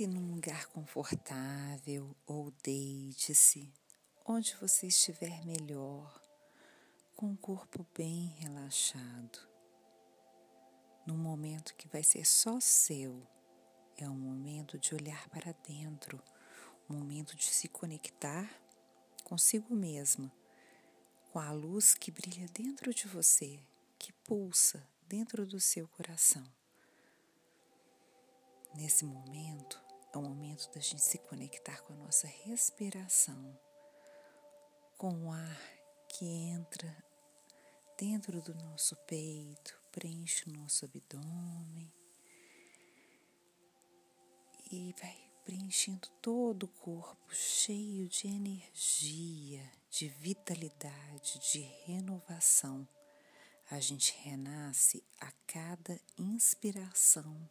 Sente-se num lugar confortável ou deite-se onde você estiver melhor, com o corpo bem relaxado. Num momento que vai ser só seu, é um momento de olhar para dentro, um momento de se conectar consigo mesma, com a luz que brilha dentro de você, que pulsa dentro do seu coração. Nesse momento, é o momento da gente se conectar com a nossa respiração, com o ar que entra dentro do nosso peito, preenche o nosso abdômen e vai preenchendo todo o corpo cheio de energia, de vitalidade, de renovação. A gente renasce a cada inspiração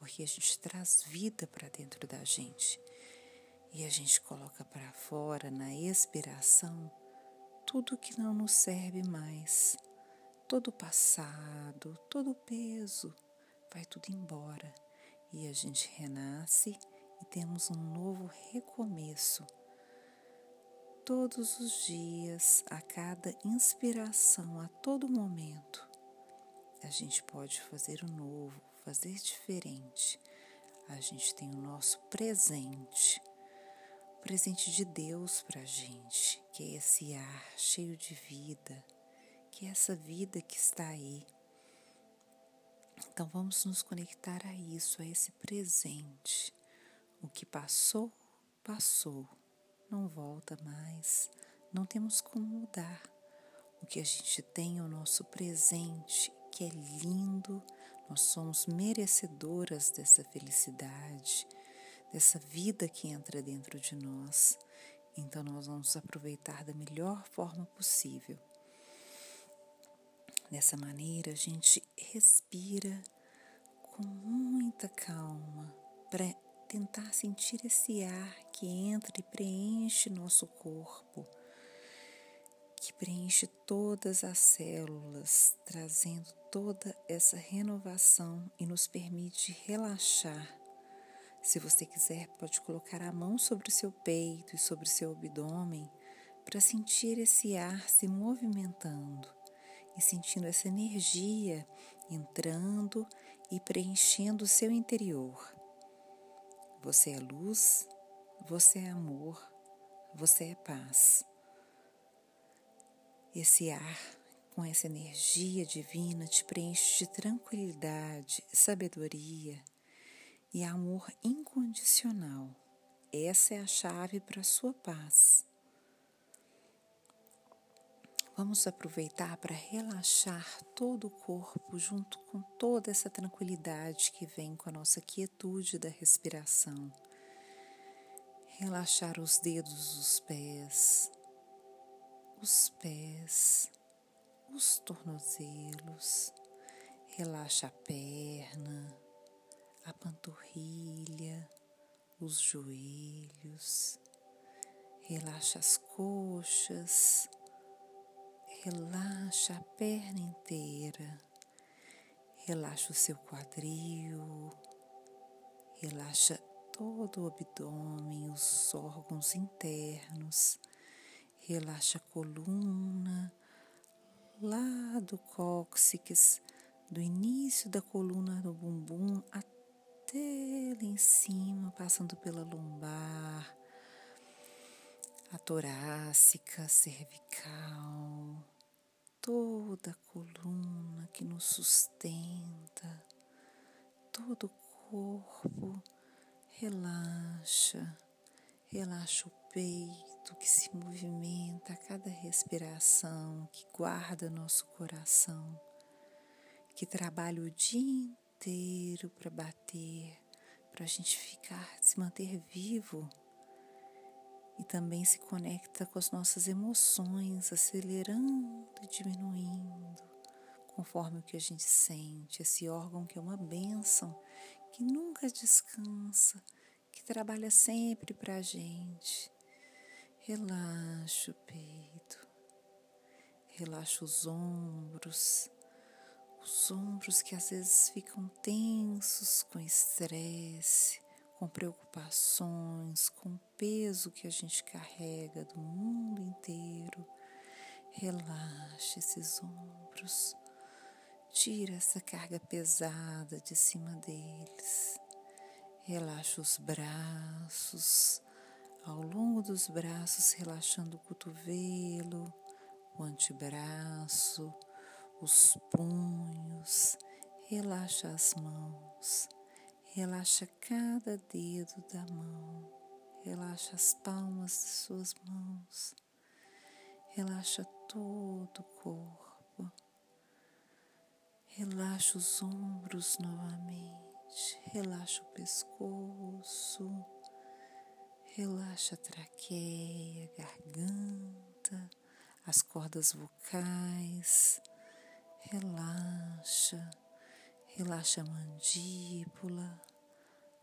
porque a gente traz vida para dentro da gente. E a gente coloca para fora na expiração tudo que não nos serve mais, todo o passado, todo o peso, vai tudo embora. E a gente renasce e temos um novo recomeço. Todos os dias, a cada inspiração, a todo momento, a gente pode fazer o novo, fazer diferente, a gente tem o nosso presente, o presente de Deus para a gente, que é esse ar cheio de vida, que é essa vida que está aí. Então vamos nos conectar a isso, a esse presente. O que passou, passou, não volta mais, não temos como mudar. O que a gente tem é o nosso presente, que é lindo, nós somos merecedoras dessa felicidade, dessa vida que entra dentro de nós. Então, nós vamos aproveitar da melhor forma possível. Dessa maneira, a gente respira com muita calma para tentar sentir esse ar que entra e preenche nosso corpo, que preenche todas as células, trazendo toda essa renovação e nos permite relaxar. Se você quiser, pode colocar a mão sobre o seu peito e sobre o seu abdômen para sentir esse ar se movimentando e sentindo essa energia entrando e preenchendo o seu interior. Você é luz, você é amor, você é paz. Esse ar com essa energia divina te preenche de tranquilidade, sabedoria e amor incondicional. Essa é a chave para a sua paz. Vamos aproveitar para relaxar todo o corpo junto com toda essa tranquilidade que vem com a nossa quietude da respiração. Relaxar os dedos dos pés, os pés, os tornozelos, relaxa a perna, a panturrilha, os joelhos, relaxa as coxas, relaxa a perna inteira, relaxa o seu quadril, relaxa todo o abdômen, os órgãos internos, relaxa a coluna, lá do cóccix, do início da coluna do bumbum até lá em cima, passando pela lombar, a torácica, cervical, toda a coluna que nos sustenta, todo o corpo. Relaxa, relaxa o peito que se movimenta a cada respiração, que guarda nosso coração, que trabalha o dia inteiro para bater, para a gente ficar, se manter vivo e também se conecta com as nossas emoções, acelerando e diminuindo conforme o que a gente sente, esse órgão que é uma bênção, que nunca descansa, que trabalha sempre para a gente. Relaxa o peito, relaxa os ombros, os ombros que às vezes ficam tensos com estresse, com preocupações, com o peso que a gente carrega do mundo inteiro. Relaxe esses ombros, tira essa carga pesada de cima deles. Relaxa os braços, ao longo dos braços, relaxando o cotovelo, o antebraço, os punhos, relaxa as mãos, relaxa cada dedo da mão, relaxa as palmas de suas mãos, relaxa todo o corpo, relaxa os ombros novamente, relaxa o pescoço, relaxa a traqueia, garganta as cordas vocais, relaxa, relaxa a mandíbula,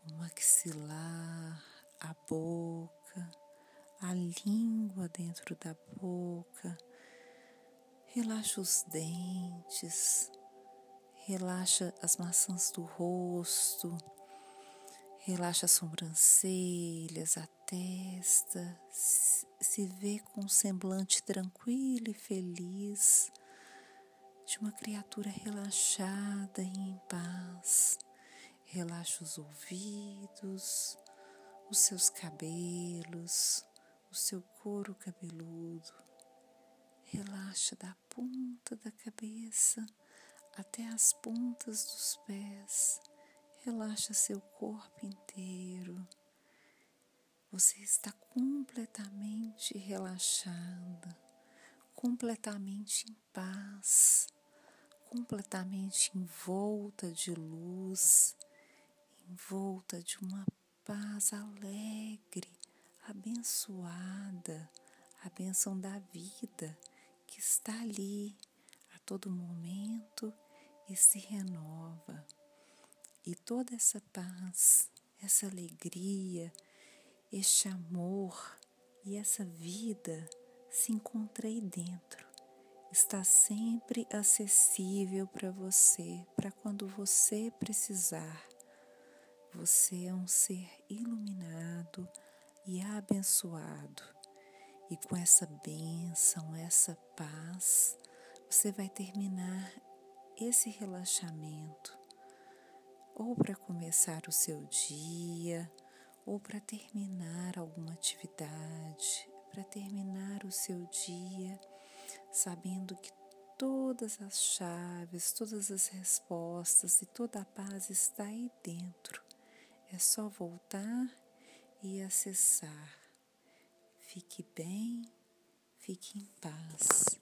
o maxilar, a boca, a língua dentro da boca, relaxa os dentes, relaxa as maçãs do rosto Relaxa as sobrancelhas, a testa, se vê com um semblante tranquilo e feliz de uma criatura relaxada e em paz. Relaxa os ouvidos, os seus cabelos, o seu couro cabeludo. Relaxa da ponta da cabeça até as pontas dos pés Relaxa seu corpo inteiro. Você está completamente relaxada, completamente em paz, completamente envolta de luz, envolta de uma paz alegre, abençoada, a benção da vida que está ali a todo momento e se renova. E toda essa paz, essa alegria, este amor e essa vida se encontra aí dentro. Está sempre acessível para você, para quando você precisar. Você é um ser iluminado e abençoado. E com essa bênção, essa paz, você vai terminar esse relaxamento ou para começar o seu dia, ou para terminar alguma atividade, para terminar o seu dia, sabendo que todas as chaves, todas as respostas e toda a paz está aí dentro. É só voltar e acessar. Fique bem, fique em paz.